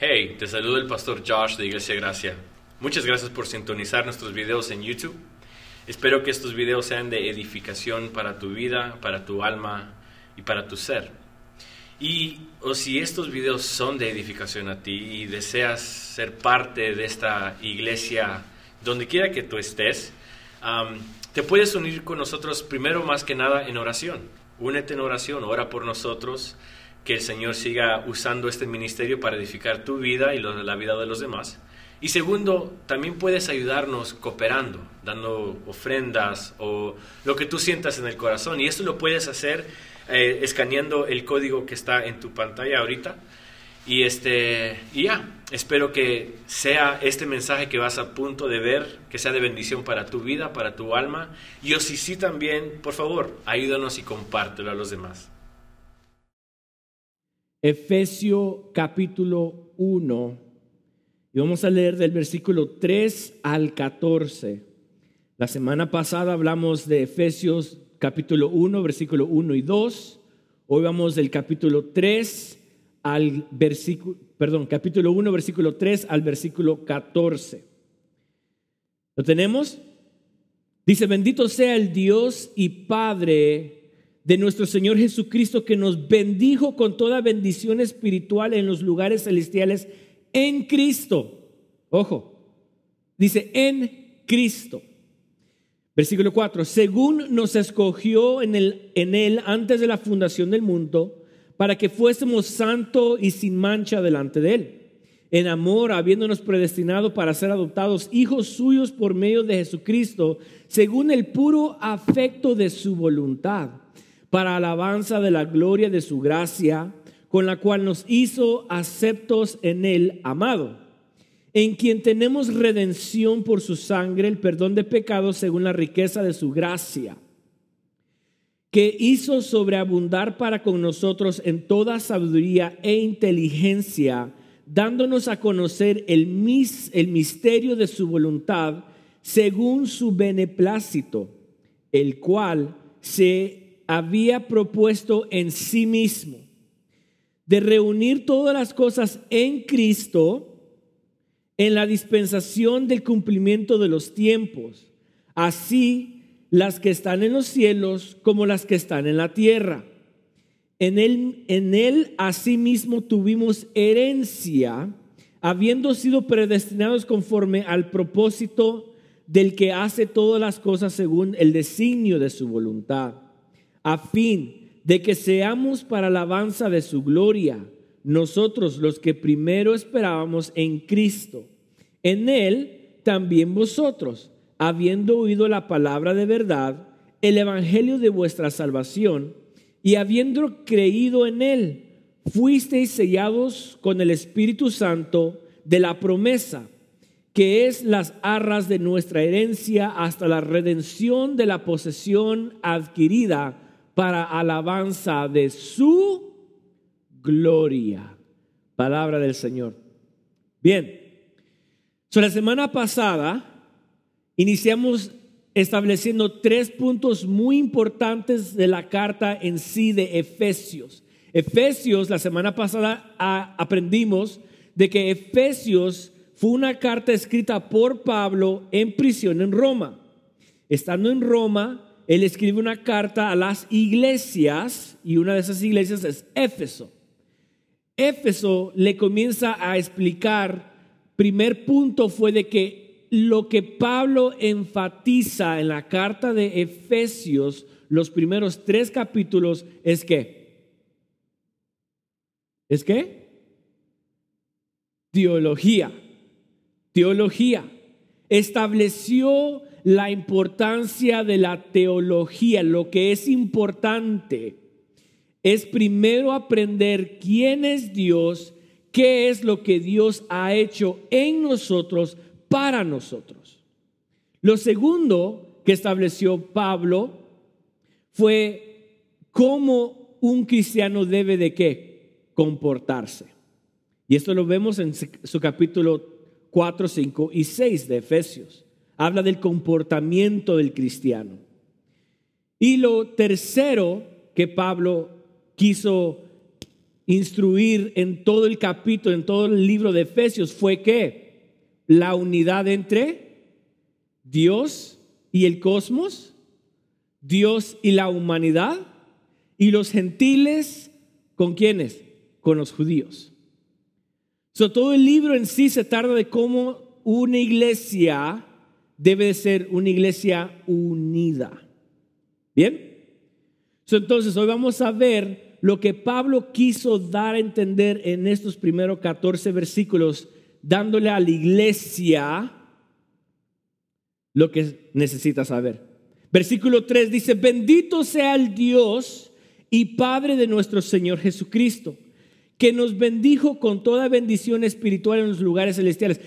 Hey, te saluda el pastor Josh de Iglesia Gracia. Muchas gracias por sintonizar nuestros videos en YouTube. Espero que estos videos sean de edificación para tu vida, para tu alma y para tu ser. Y o si estos videos son de edificación a ti y deseas ser parte de esta iglesia donde quiera que tú estés, te puedes unir con nosotros primero más que nada en oración. Únete en oración, ora por nosotros que el Señor siga usando este ministerio para edificar tu vida y la vida de los demás. Y segundo, también puedes ayudarnos cooperando, dando ofrendas o lo que tú sientas en el corazón. Y esto lo puedes hacer eh, escaneando el código que está en tu pantalla ahorita. Y, este, y ya, espero que sea este mensaje que vas a punto de ver, que sea de bendición para tu vida, para tu alma. Y o si sí también, por favor, ayúdanos y compártelo a los demás. Efesio capítulo 1. Y vamos a leer del versículo 3 al 14. La semana pasada hablamos de Efesios capítulo 1, versículo 1 y 2. Hoy vamos del capítulo 3 al versículo, perdón, capítulo 1, versículo 3 al versículo 14. ¿Lo tenemos? Dice, bendito sea el Dios y Padre de nuestro Señor Jesucristo que nos bendijo con toda bendición espiritual en los lugares celestiales en Cristo. Ojo, dice en Cristo. Versículo 4, según nos escogió en, el, en Él antes de la fundación del mundo, para que fuésemos santo y sin mancha delante de Él, en amor, habiéndonos predestinado para ser adoptados hijos suyos por medio de Jesucristo, según el puro afecto de su voluntad para alabanza de la gloria de su gracia, con la cual nos hizo aceptos en el amado, en quien tenemos redención por su sangre, el perdón de pecados según la riqueza de su gracia, que hizo sobreabundar para con nosotros en toda sabiduría e inteligencia, dándonos a conocer el, mis, el misterio de su voluntad según su beneplácito, el cual se había propuesto en sí mismo de reunir todas las cosas en Cristo en la dispensación del cumplimiento de los tiempos, así las que están en los cielos como las que están en la tierra. En él, en él asimismo tuvimos herencia, habiendo sido predestinados conforme al propósito del que hace todas las cosas según el designio de su voluntad a fin de que seamos para alabanza de su gloria, nosotros los que primero esperábamos en Cristo. En Él también vosotros, habiendo oído la palabra de verdad, el Evangelio de vuestra salvación, y habiendo creído en Él, fuisteis sellados con el Espíritu Santo de la promesa, que es las arras de nuestra herencia hasta la redención de la posesión adquirida para alabanza de su gloria. Palabra del Señor. Bien, so, la semana pasada iniciamos estableciendo tres puntos muy importantes de la carta en sí de Efesios. Efesios, la semana pasada aprendimos de que Efesios fue una carta escrita por Pablo en prisión en Roma. Estando en Roma, él escribe una carta a las iglesias y una de esas iglesias es Éfeso. Éfeso le comienza a explicar, primer punto fue de que lo que Pablo enfatiza en la carta de Efesios, los primeros tres capítulos, es que, ¿es que? Teología, teología. Estableció la importancia de la teología. Lo que es importante es primero aprender quién es Dios, qué es lo que Dios ha hecho en nosotros para nosotros. Lo segundo que estableció Pablo fue cómo un cristiano debe de qué comportarse. Y esto lo vemos en su capítulo 4, 5 y 6 de Efesios habla del comportamiento del cristiano. Y lo tercero que Pablo quiso instruir en todo el capítulo, en todo el libro de Efesios fue que la unidad entre Dios y el cosmos, Dios y la humanidad, y los gentiles, ¿con quiénes? Con los judíos. Todo el libro en sí se trata de cómo una iglesia debe de ser una iglesia unida. ¿Bien? entonces, hoy vamos a ver lo que Pablo quiso dar a entender en estos primeros 14 versículos, dándole a la iglesia lo que necesita saber. Versículo 3 dice, bendito sea el Dios y Padre de nuestro Señor Jesucristo, que nos bendijo con toda bendición espiritual en los lugares celestiales.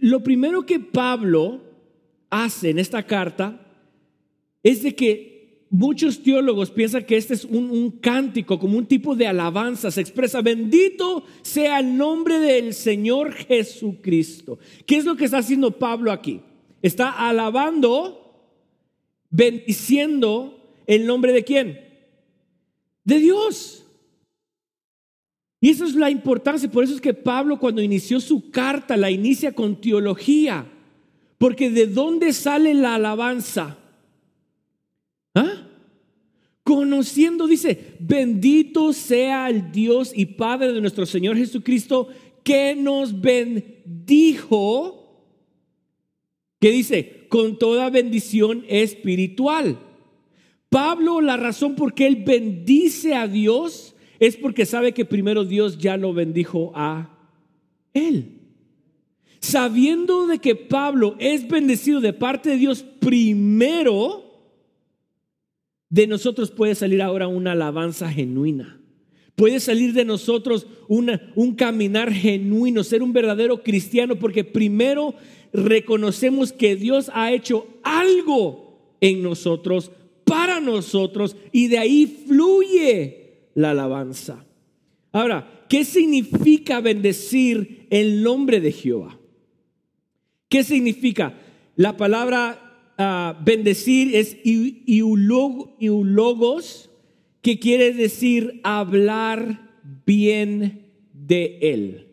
Lo primero que Pablo hace en esta carta es de que muchos teólogos piensan que este es un, cántico, como un tipo de alabanza. Se expresa, bendito sea el nombre del Señor Jesucristo. ¿Qué es lo que está haciendo Pablo aquí? Está alabando, bendiciendo el nombre de quién? De Dios. Y esa es la importancia. Por eso es que Pablo cuando inició su carta la inicia con teología. Porque de dónde sale la alabanza? ¿Ah? Conociendo, dice, bendito sea el Dios y Padre de nuestro Señor Jesucristo, que nos bendijo, que dice, con toda bendición espiritual. Pablo, la razón por qué él bendice a Dios es porque sabe que primero Dios ya lo bendijo a él. Sabiendo de que Pablo es bendecido de parte de Dios primero, de nosotros puede salir ahora una alabanza genuina. Puede salir de nosotros un caminar genuino, ser un verdadero cristiano, porque primero reconocemos que Dios ha hecho algo en nosotros, para nosotros, y de ahí fluye la alabanza. Ahora, ¿qué significa bendecir el nombre de Jehová? ¿Qué significa? La palabra bendecir es iulogos, que quiere decir hablar bien de Él.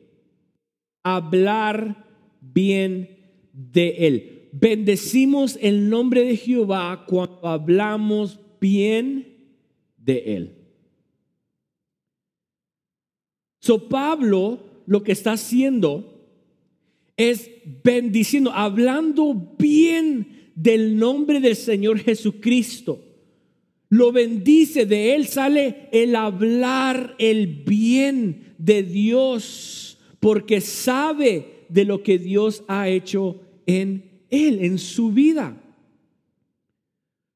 Hablar bien de Él. Bendecimos el nombre de Jehová cuando hablamos bien de Él. So Pablo lo que está haciendo es bendiciendo, hablando bien del nombre del Señor Jesucristo. Lo bendice, de él sale el hablar el bien de Dios, porque sabe de lo que Dios ha hecho en él, en su vida.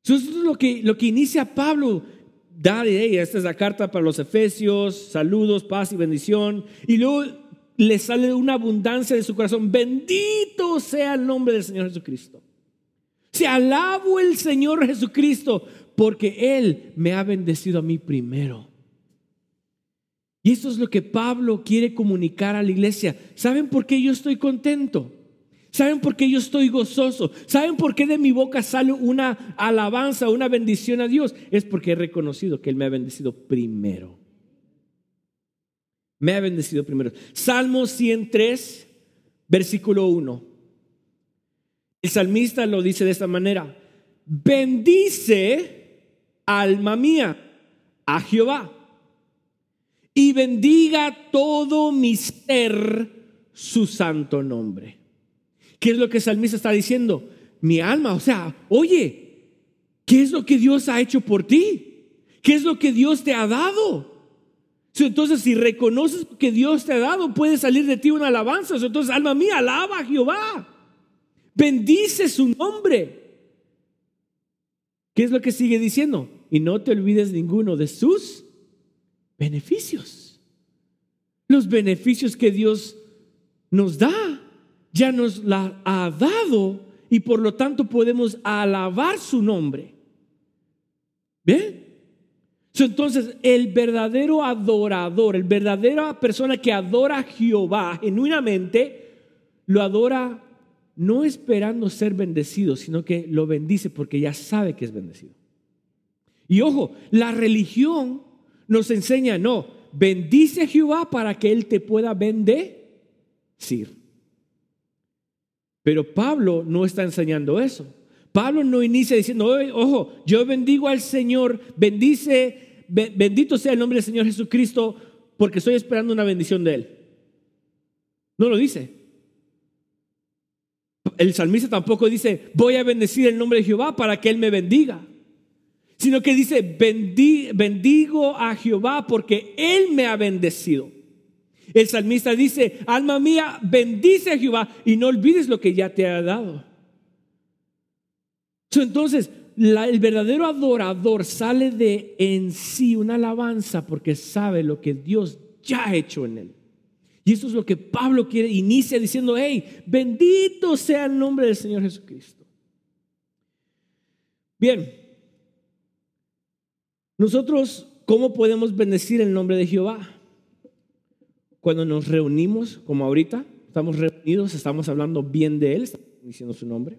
Eso es lo que, lo que inicia Pablo. Dale, esta es la carta para los Efesios, saludos, paz y bendición. Y luego le sale una abundancia de su corazón. Bendito sea el nombre del Señor Jesucristo. Se alabo el Señor Jesucristo porque Él me ha bendecido a mí primero. Y eso es lo que Pablo quiere comunicar a la iglesia. ¿Saben por qué yo estoy contento? ¿Saben por qué yo estoy gozoso? ¿Saben por qué de mi boca sale una alabanza, una bendición a Dios? Es porque he reconocido que Él me ha bendecido primero. Me ha bendecido primero. Salmo 103, versículo 1. El salmista lo dice de esta manera, bendice alma mía a Jehová y bendiga todo mi ser su santo nombre. ¿Qué es lo que el salmista está diciendo? Mi alma, o sea, oye, ¿qué es lo que Dios ha hecho por ti? ¿Qué es lo que Dios te ha dado? Entonces, si reconoces que Dios te ha dado, puede salir de ti una alabanza. Entonces, alma mía, alaba a Jehová. Bendice su nombre. ¿Qué es lo que sigue diciendo? Y no te olvides ninguno de sus beneficios. Los beneficios que Dios nos da, ya nos la ha dado y por lo tanto podemos alabar su nombre. ¿Bien? Entonces, el verdadero adorador, el verdadera persona que adora a Jehová genuinamente, lo adora no esperando ser bendecido, sino que lo bendice porque ya sabe que es bendecido. Y ojo, la religión nos enseña, no, bendice a Jehová para que Él te pueda bendecir. Pero Pablo no está enseñando eso. Pablo no inicia diciendo, ojo, yo bendigo al Señor, bendice, bendito sea el nombre del Señor Jesucristo, porque estoy esperando una bendición de Él. No lo dice. El salmista tampoco dice, voy a bendecir el nombre de Jehová para que Él me bendiga. Sino que dice, bendigo a Jehová porque Él me ha bendecido. El salmista dice, alma mía, bendice a Jehová y no olvides lo que ya te ha dado. Entonces, el verdadero adorador sale de en sí una alabanza porque sabe lo que Dios ya ha hecho en él. Y eso es lo que Pablo quiere, inicia diciendo, hey, bendito sea el nombre del Señor Jesucristo. Bien, nosotros, ¿cómo podemos bendecir el nombre de Jehová? Cuando nos reunimos, como ahorita, estamos reunidos, estamos hablando bien de Él, estamos diciendo su nombre.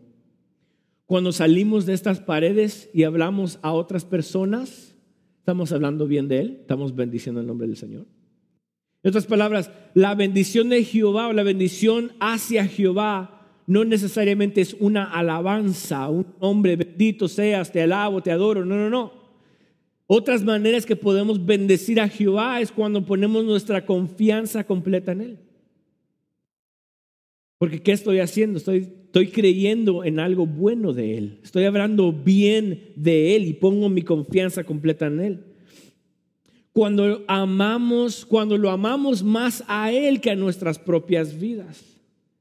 Cuando salimos de estas paredes y hablamos a otras personas, estamos hablando bien de Él, estamos bendiciendo el nombre del Señor. En otras palabras, la bendición de Jehová o la bendición hacia Jehová no necesariamente es una alabanza, un hombre bendito seas, te alabo, te adoro. No, no, no. Otras maneras que podemos bendecir a Jehová es cuando ponemos nuestra confianza completa en Él. Porque ¿qué estoy haciendo? Estoy, creyendo en algo bueno de Él. Estoy hablando bien de Él y pongo mi confianza completa en Él. Cuando amamos, cuando lo amamos más a Él que a nuestras propias vidas,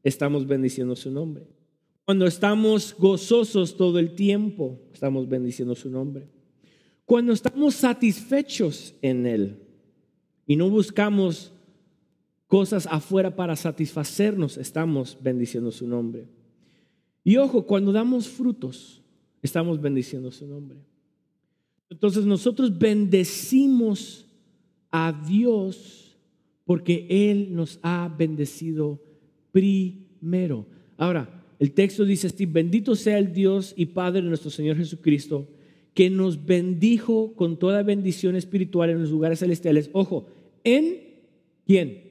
estamos bendiciendo su nombre. Cuando estamos gozosos todo el tiempo, estamos bendiciendo su nombre. Cuando estamos satisfechos en Él y no buscamos cosas afuera para satisfacernos, estamos bendiciendo su nombre. Y ojo, cuando damos frutos, estamos bendiciendo su nombre. Entonces nosotros bendecimos a Dios porque Él nos ha bendecido primero. Ahora, el texto dice así, bendito sea el Dios y Padre de nuestro Señor Jesucristo, que nos bendijo con toda bendición espiritual en los lugares celestiales. Ojo, ¿en quién?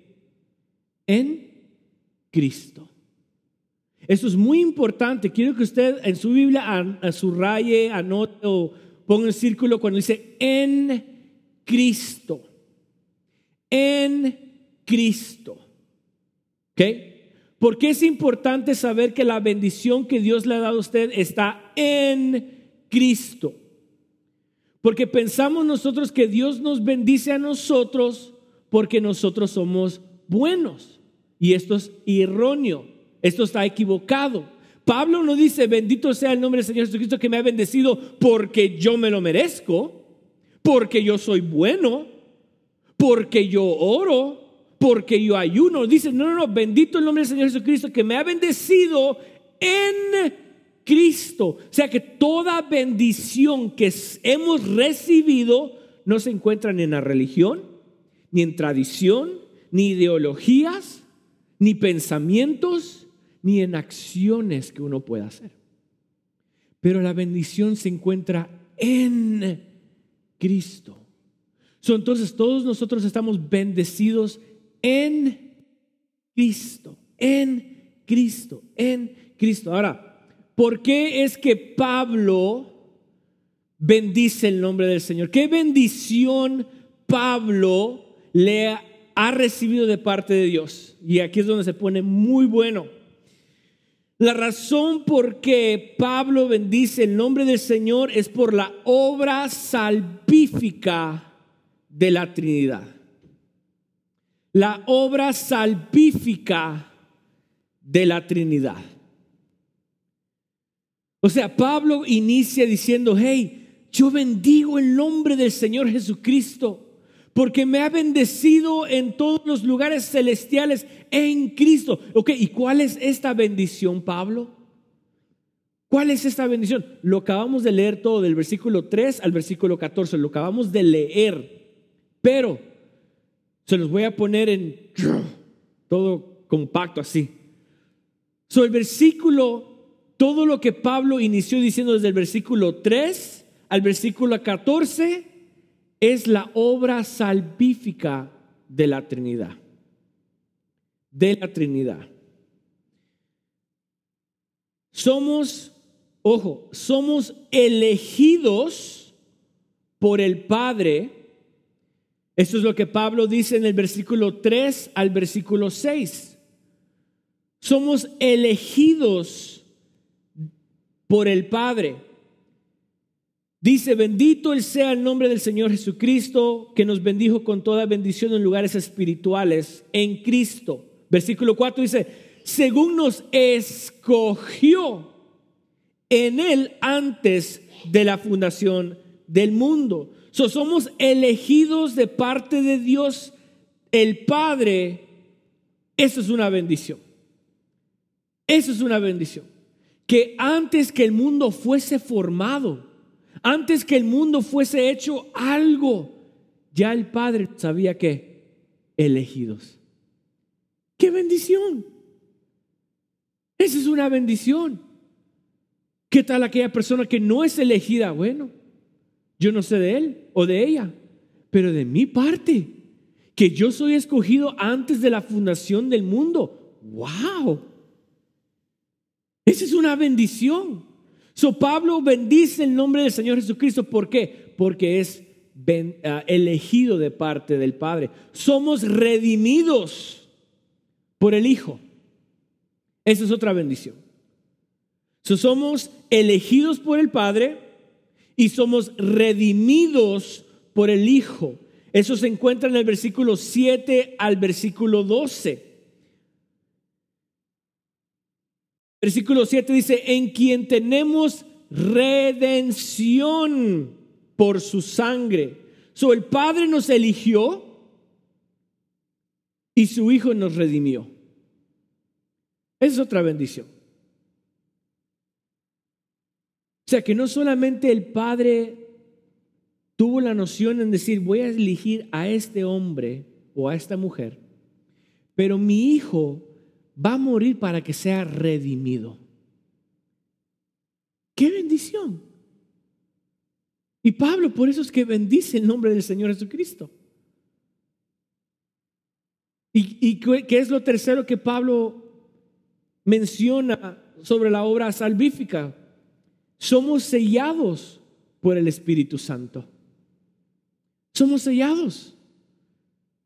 En Cristo. Eso es muy importante. Quiero que usted en su Biblia subraye, anote o ponga en círculo cuando dice en Cristo en Cristo. ¿Ok? Porque es importante saber que la bendición que Dios le ha dado a usted está en Cristo. Porque pensamos nosotros que Dios nos bendice a nosotros porque nosotros somos buenos. Y esto es erróneo, esto está equivocado. Pablo no dice, bendito sea el nombre del Señor Jesucristo que me ha bendecido porque yo me lo merezco, porque yo soy bueno porque yo oro, porque yo ayuno. Dice, no, no, no, bendito el nombre del Señor Jesucristo que me ha bendecido en Cristo. O sea que toda bendición que hemos recibido no se encuentra ni en la religión, ni en tradición, ni ideologías, ni pensamientos, ni en acciones que uno pueda hacer. Pero la bendición se encuentra en Cristo entonces todos nosotros estamos bendecidos en Cristo, en Cristo, en Cristo. Ahora, ¿por qué es que Pablo bendice el nombre del Señor? ¿Qué bendición Pablo le ha recibido de parte de Dios? Y aquí es donde se pone muy bueno. La razón por qué Pablo bendice el nombre del Señor es por la obra salvífica de la Trinidad. La obra salvífica de la Trinidad. O sea, Pablo inicia diciendo, hey, yo bendigo el nombre del Señor Jesucristo porque me ha bendecido en todos los lugares celestiales en Cristo. Ok, ¿y cuál es esta bendición, Pablo? ¿Cuál es esta bendición? Lo acabamos de leer todo, del versículo 3 al versículo 14, lo acabamos de leer. Pero se los voy a poner en todo compacto así. So, el versículo, todo lo que Pablo inició diciendo desde el versículo 3 al versículo 14 es la obra salvífica de la Trinidad. De la Trinidad. Somos, ojo, somos elegidos por el Padre. Esto es lo que Pablo dice en el versículo 3 al versículo 6. Somos elegidos por el Padre. Dice, bendito el sea el nombre del Señor Jesucristo, que nos bendijo con toda bendición en lugares espirituales en Cristo. Versículo 4 dice, según nos escogió en Él antes de la fundación del mundo. somos elegidos de parte de Dios el Padre. Eso es una bendición. Eso es una bendición. Que antes que el mundo fuese formado, antes que el mundo fuese hecho algo, ya el Padre sabía que elegidos. ¡Qué bendición! Esa es una bendición. ¿Qué tal aquella persona que no es elegida? Bueno, yo no sé de él o de ella, pero de mi parte, que yo soy escogido antes de la fundación del mundo. ¡Wow! Esa es una bendición. Pablo bendice el nombre del Señor Jesucristo. ¿Por qué? Porque es ah, elegido de parte del Padre. Somos redimidos por el Hijo. Esa es otra bendición. So somos elegidos por el Padre y somos redimidos por el Hijo. Eso se encuentra en el versículo 7 al versículo 12. Versículo 7 dice, en quien tenemos redención por su sangre. So, el Padre nos eligió y su Hijo nos redimió. Esa es otra bendición. O sea que no solamente el Padre tuvo la noción en decir, voy a elegir a este hombre o a esta mujer, pero mi hijo va a morir para que sea redimido. ¡Qué bendición! Y Pablo por eso es que bendice el nombre del Señor Jesucristo. ¿Y, qué es lo tercero que Pablo menciona sobre la obra salvífica? Somos sellados por el Espíritu Santo. Somos sellados.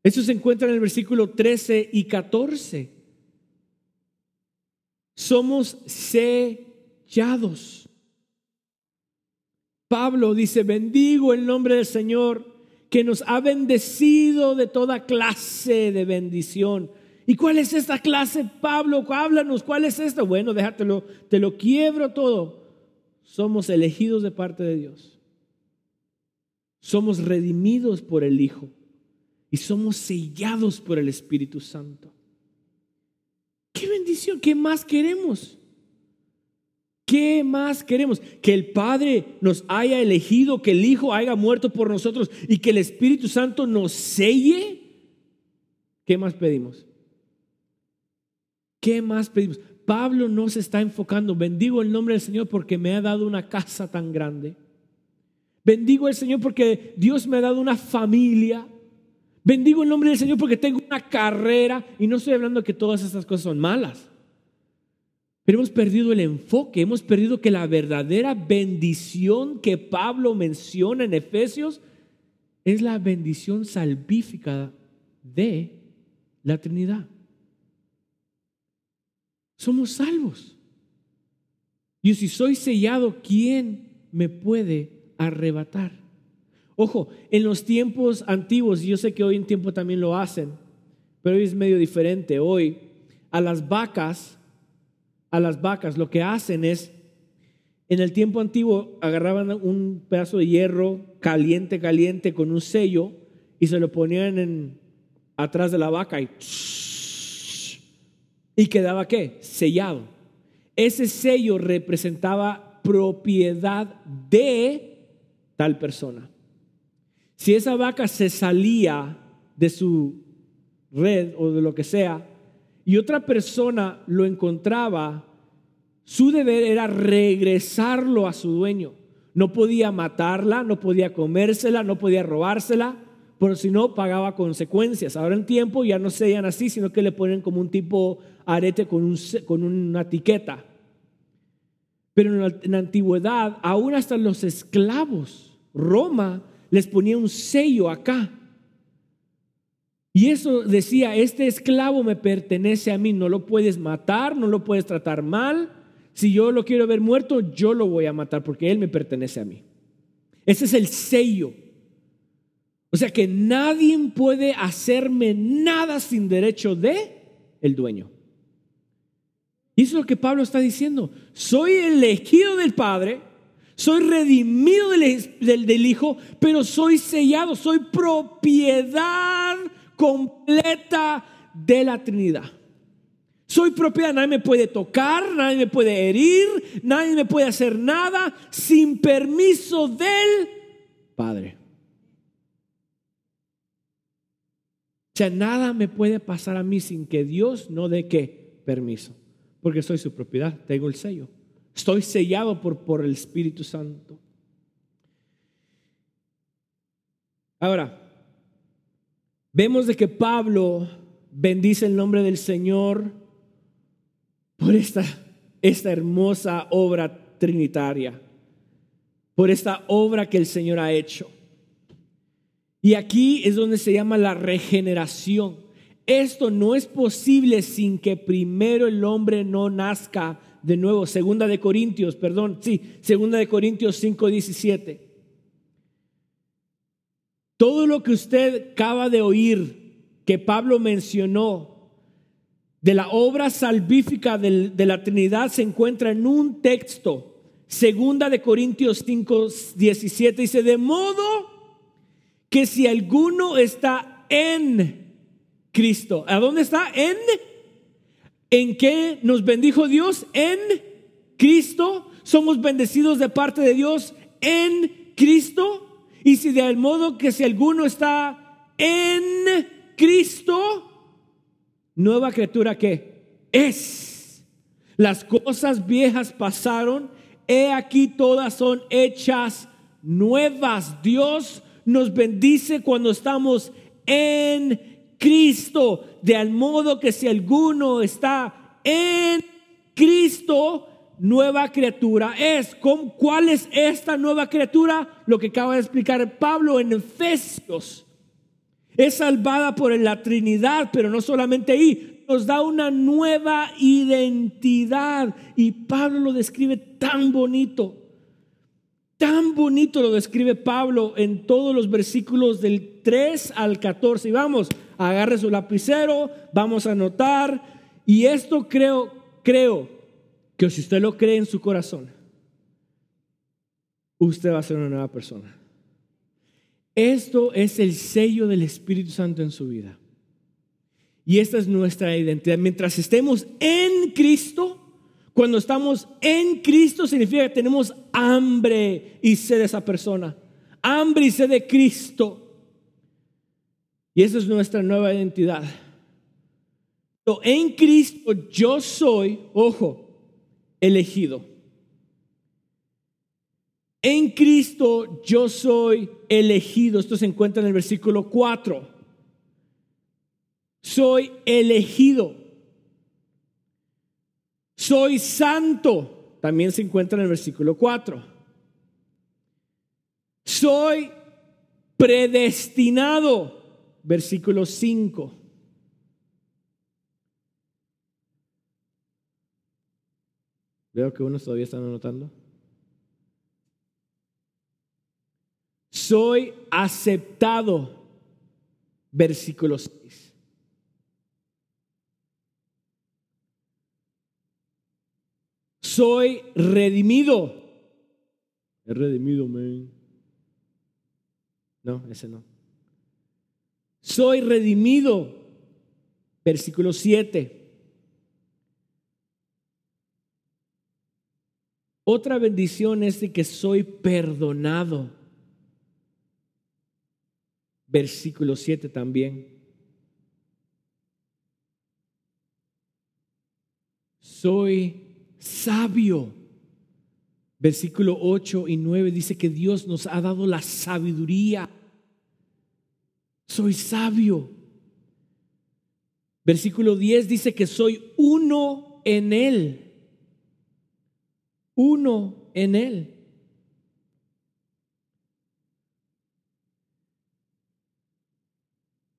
Eso se encuentra en el versículo 13 y 14 somos sellados. Pablo dice, bendigo el nombre del Señor que nos ha bendecido de toda clase de bendición. ¿Y cuál es esta clase, Pablo? Háblanos, ¿cuál es esta? Bueno, déjatelo, te lo quiebro todo. Somos elegidos de parte de Dios. Somos redimidos por el Hijo y somos sellados por el Espíritu Santo. ¡Qué bendición! ¿Qué más queremos? ¿Qué más queremos? Que el Padre nos haya elegido, que el Hijo haya muerto por nosotros y que el Espíritu Santo nos selle. ¿Qué más pedimos? ¿Qué más pedimos? Pablo no se está enfocando, bendigo el nombre del Señor porque me ha dado una casa tan grande. Bendigo al Señor porque Dios me ha dado una familia. Bendigo el nombre del Señor porque tengo una carrera y no estoy hablando que todas estas cosas son malas. Pero hemos perdido el enfoque, hemos perdido que la verdadera bendición que Pablo menciona en Efesios es la bendición salvífica de la Trinidad. Somos salvos. Y si soy sellado, ¿quién me puede arrebatar? Ojo, en los tiempos antiguos, yo sé que hoy en tiempo también lo hacen, pero hoy es medio diferente. Hoy a las vacas, a las vacas lo que hacen es, en el tiempo antiguo agarraban un pedazo de hierro caliente, caliente con un sello y se lo ponían en, atrás de la vaca y, y quedaba qué? Sellado. Ese sello representaba propiedad de tal persona. Si esa vaca se salía de su red o de lo que sea y otra persona lo encontraba, su deber era regresarlo a su dueño. No podía matarla, no podía comérsela, no podía robársela, pero si no pagaba consecuencias. Ahora en tiempo ya no sellan así, sino que le ponen como un tipo arete con, un, con una etiqueta. Pero en la, en la antigüedad, aún hasta los esclavos, Roma les ponía un sello acá. Y eso decía, este esclavo me pertenece a mí, no lo puedes matar, no lo puedes tratar mal. Si yo lo quiero ver muerto, yo lo voy a matar porque él me pertenece a mí. Ese es el sello. O sea que nadie puede hacerme nada sin derecho de el dueño. Y eso es lo que Pablo está diciendo. Soy elegido del Padre, soy redimido del, del, Hijo, pero soy sellado, soy propiedad completa de la Trinidad. Soy propiedad, nadie me puede tocar, nadie me puede herir, nadie me puede hacer nada sin permiso del Padre. O sea, nada me puede pasar a mí sin que Dios no dé qué permiso, porque soy su propiedad, tengo el sello. Estoy sellado por, por el Espíritu Santo. Ahora, Vemos de que Pablo bendice el nombre del Señor por esta, esta hermosa obra trinitaria, por esta obra que el Señor ha hecho. Y aquí es donde se llama la regeneración. Esto no es posible sin que primero el hombre no nazca de nuevo. Segunda de Corintios, perdón, sí, segunda de Corintios 5, 17. Todo lo que usted acaba de oír que Pablo mencionó de la obra salvífica de la Trinidad se encuentra en un texto, segunda de Corintios 5, 17, dice, de modo que si alguno está en Cristo, ¿a dónde está? En, ¿en qué nos bendijo Dios? En Cristo, somos bendecidos de parte de Dios en Cristo. Y si de modo que si alguno está en Cristo, nueva criatura que es. Las cosas viejas pasaron, he aquí todas son hechas nuevas. Dios nos bendice cuando estamos en Cristo, de al modo que si alguno está en Cristo, nueva criatura es. ¿Cuál es esta nueva criatura? Lo que acaba de explicar Pablo en Efesios. Es salvada por la Trinidad, pero no solamente ahí, nos da una nueva identidad. Y Pablo lo describe tan bonito. Tan bonito lo describe Pablo en todos los versículos del 3 al 14. Y vamos, agarre su lapicero, vamos a anotar. Y esto creo, creo que si usted lo cree en su corazón, usted va a ser una nueva persona. Esto es el sello del Espíritu Santo en su vida. Y esta es nuestra identidad. Mientras estemos en Cristo, cuando estamos en Cristo significa que tenemos hambre y sed de esa persona. Hambre y sed de Cristo. Y esa es nuestra nueva identidad. En Cristo yo soy, ojo, elegido. En Cristo yo soy elegido. Esto se encuentra en el versículo 4. Soy elegido. Soy santo. También se encuentra en el versículo 4. Soy predestinado. Versículo 5. Veo que unos todavía están anotando. Soy aceptado. Versículo 6. Soy redimido. Es redimido, man. No, ese no. Soy redimido. Versículo 7. Otra bendición es de que soy perdonado. Versículo 7 también. Soy sabio. Versículo 8 y 9 dice que Dios nos ha dado la sabiduría. Soy sabio. Versículo 10 dice que soy uno en Él. Uno en Él.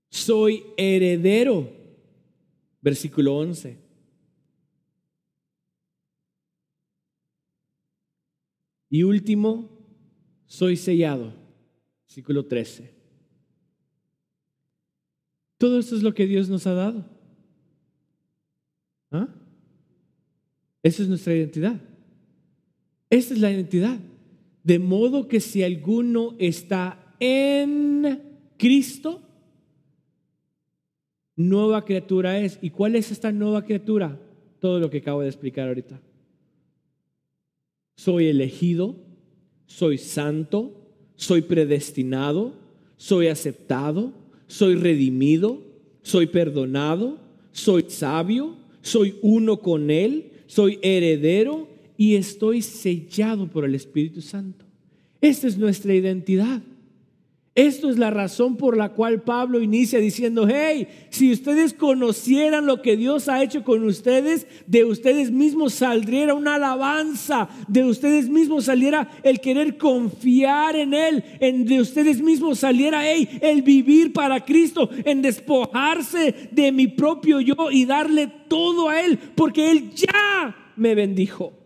Soy heredero. Versículo 11. Y último, soy sellado. Versículo 13. Todo esto es lo que Dios nos ha dado. ¿Ah? Esa es nuestra identidad. Esa es la identidad. De modo que si alguno está en Cristo, nueva criatura es. ¿Y cuál es esta nueva criatura? Todo lo que acabo de explicar ahorita. Soy elegido, soy santo, soy predestinado, soy aceptado, soy redimido, soy perdonado, soy sabio, soy uno con Él, soy heredero y estoy sellado por el Espíritu Santo. Esta es nuestra identidad. Esto es la razón por la cual Pablo inicia diciendo, hey, si ustedes conocieran lo que Dios ha hecho con ustedes, de ustedes mismos saldría una alabanza, de ustedes mismos saliera el querer confiar en Él, en de ustedes mismos saliera, el vivir para Cristo, en despojarse de mi propio yo y darle todo a Él, porque Él ya me bendijo.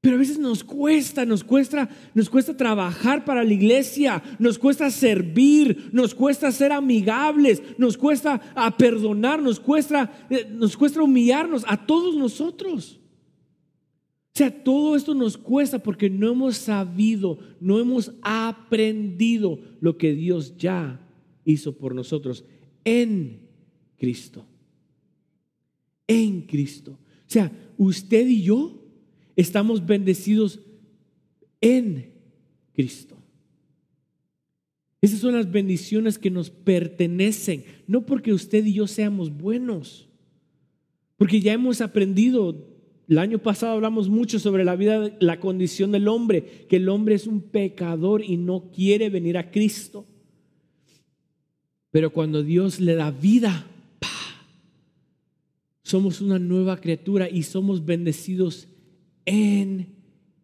Pero a veces nos cuesta, nos cuesta, nos cuesta trabajar para la iglesia, nos cuesta servir, nos cuesta ser amigables, nos cuesta a perdonar, nos cuesta, eh, nos cuesta humillarnos a todos nosotros. O sea, todo esto nos cuesta porque no hemos sabido, no hemos aprendido lo que Dios ya hizo por nosotros en Cristo. En Cristo. O sea, usted y yo estamos bendecidos en Cristo. Esas son las bendiciones que nos pertenecen, no porque usted y yo seamos buenos, porque ya hemos aprendido, el año pasado hablamos mucho sobre la vida, la condición del hombre, que el hombre es un pecador y no quiere venir a Cristo. Pero cuando Dios le da vida, somos una nueva criatura y somos bendecidos en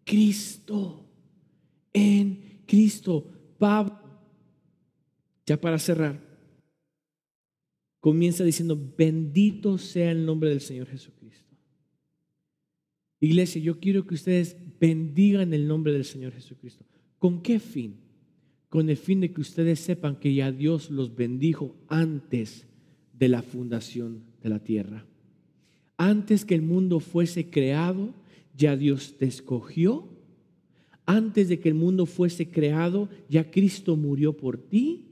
Cristo. En Cristo. Pablo, ya para cerrar, comienza diciendo, bendito sea el nombre del Señor Jesucristo. Iglesia, yo quiero que ustedes bendigan el nombre del Señor Jesucristo. ¿Con qué fin? Con el fin de que ustedes sepan que ya Dios los bendijo antes de la fundación de la tierra. Antes que el mundo fuese creado, ya Dios te escogió. Antes de que el mundo fuese creado, ya Cristo murió por ti.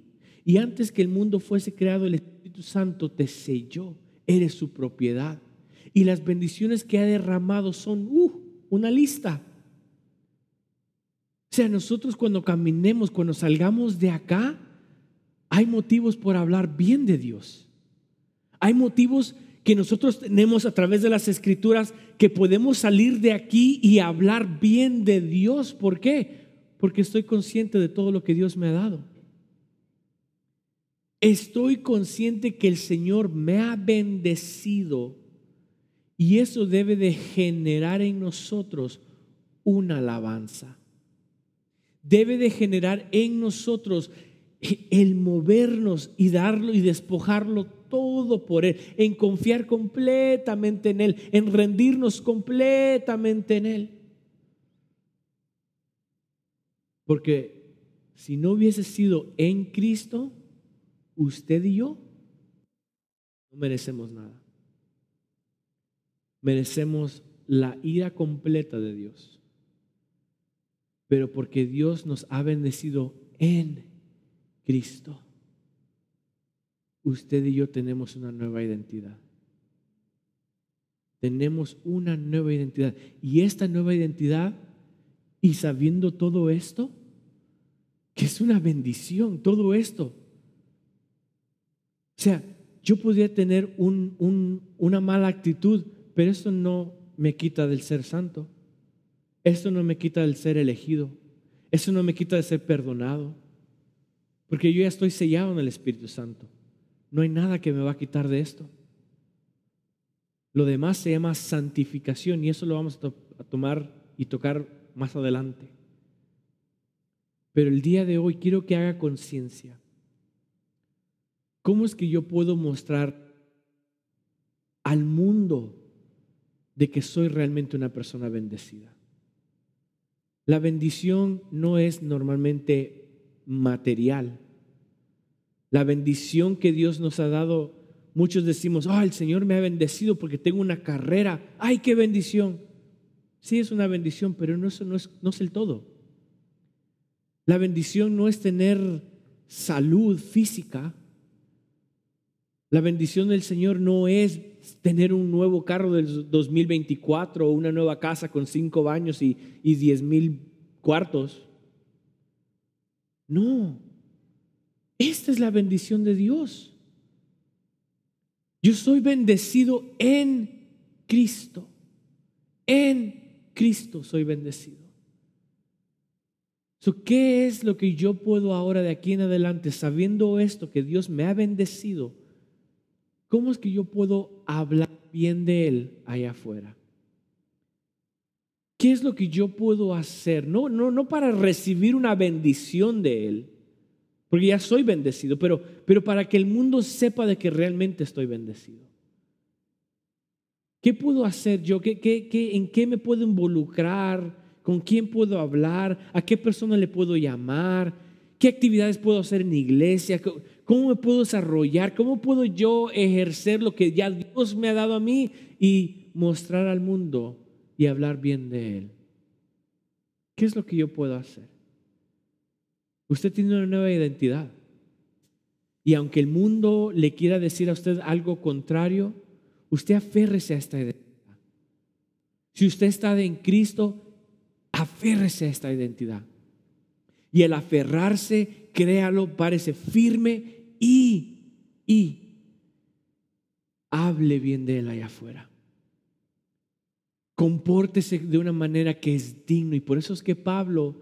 Y antes que el mundo fuese creado, el Espíritu Santo te selló. Eres su propiedad. Y las bendiciones que ha derramado son uh, una lista. O sea, nosotros cuando caminemos, cuando salgamos de acá, hay motivos por hablar bien de Dios. Hay motivos que nosotros tenemos a través de las escrituras que podemos salir de aquí y hablar bien de Dios. ¿Por qué? Porque estoy consciente de todo lo que Dios me ha dado. Estoy consciente que el Señor me ha bendecido y eso debe de generar en nosotros una alabanza. Debe de generar en nosotros el movernos y darlo y despojarlo todo por Él, en confiar completamente en Él, en rendirnos completamente en Él. Porque si no hubiese sido en Cristo, usted y yo no merecemos nada. Merecemos la ira completa de Dios. Pero porque Dios nos ha bendecido en Cristo usted y yo tenemos una nueva identidad. Tenemos una nueva identidad. Y esta nueva identidad, y sabiendo todo esto, que es una bendición, todo esto. O sea, yo podría tener una mala actitud, pero eso no me quita del ser santo. Esto no me quita el ser elegido. Eso no me quita de ser perdonado. Porque yo ya estoy sellado en el Espíritu Santo. No hay nada que me va a quitar de esto. Lo demás se llama santificación y eso lo vamos a tomar y tocar más adelante. Pero el día de hoy quiero que haga conciencia. ¿Cómo es que yo puedo mostrar al mundo de que soy realmente una persona bendecida? La bendición no es normalmente material. La bendición que Dios nos ha dado, muchos decimos, oh, el Señor me ha bendecido porque tengo una carrera. ¡Ay, qué bendición! Sí es una bendición, pero no, no, es, no es el todo. La bendición no es tener salud física. La bendición del Señor no es tener un nuevo carro del 2024 o una nueva casa con cinco baños y, y diez mil cuartos. No, esta es la bendición de Dios. Yo soy bendecido en Cristo. En Cristo soy bendecido. ¿Qué es lo que yo puedo ahora de aquí en adelante, sabiendo esto, que Dios me ha bendecido? ¿Cómo es que yo puedo hablar bien de Él allá afuera? ¿Qué es lo que yo puedo hacer? No, no, no para recibir una bendición de Él, porque ya soy bendecido, pero, pero para que el mundo sepa de que realmente estoy bendecido. ¿Qué puedo hacer yo? ¿Qué, qué, qué, ¿En qué me puedo involucrar? ¿Con quién puedo hablar? ¿A qué persona le puedo llamar? ¿Qué actividades puedo hacer en iglesia? ¿Cómo me puedo desarrollar? ¿Cómo puedo yo ejercer lo que ya Dios me ha dado a mí y mostrar al mundo y hablar bien de Él? ¿Qué es lo que yo puedo hacer? Usted tiene una nueva identidad. Y aunque el mundo le quiera decir a usted algo contrario, usted aférrese a esta identidad. Si usted está en Cristo, aférrese a esta identidad. Y el aferrarse, créalo, parece firme y, y hable bien de él allá afuera. Compórtese de una manera que es digno. Y por eso es que Pablo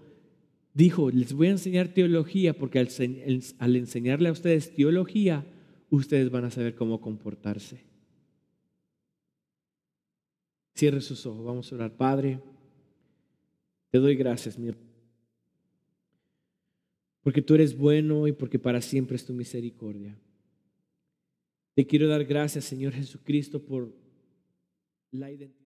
dijo, les voy a enseñar teología, porque al, enseñarle a ustedes teología, ustedes van a saber cómo comportarse. Cierre sus ojos, vamos a orar. Padre. Te doy gracias, mi porque tú eres bueno y porque para siempre es tu misericordia. Te quiero dar gracias, Señor Jesucristo, por la identidad.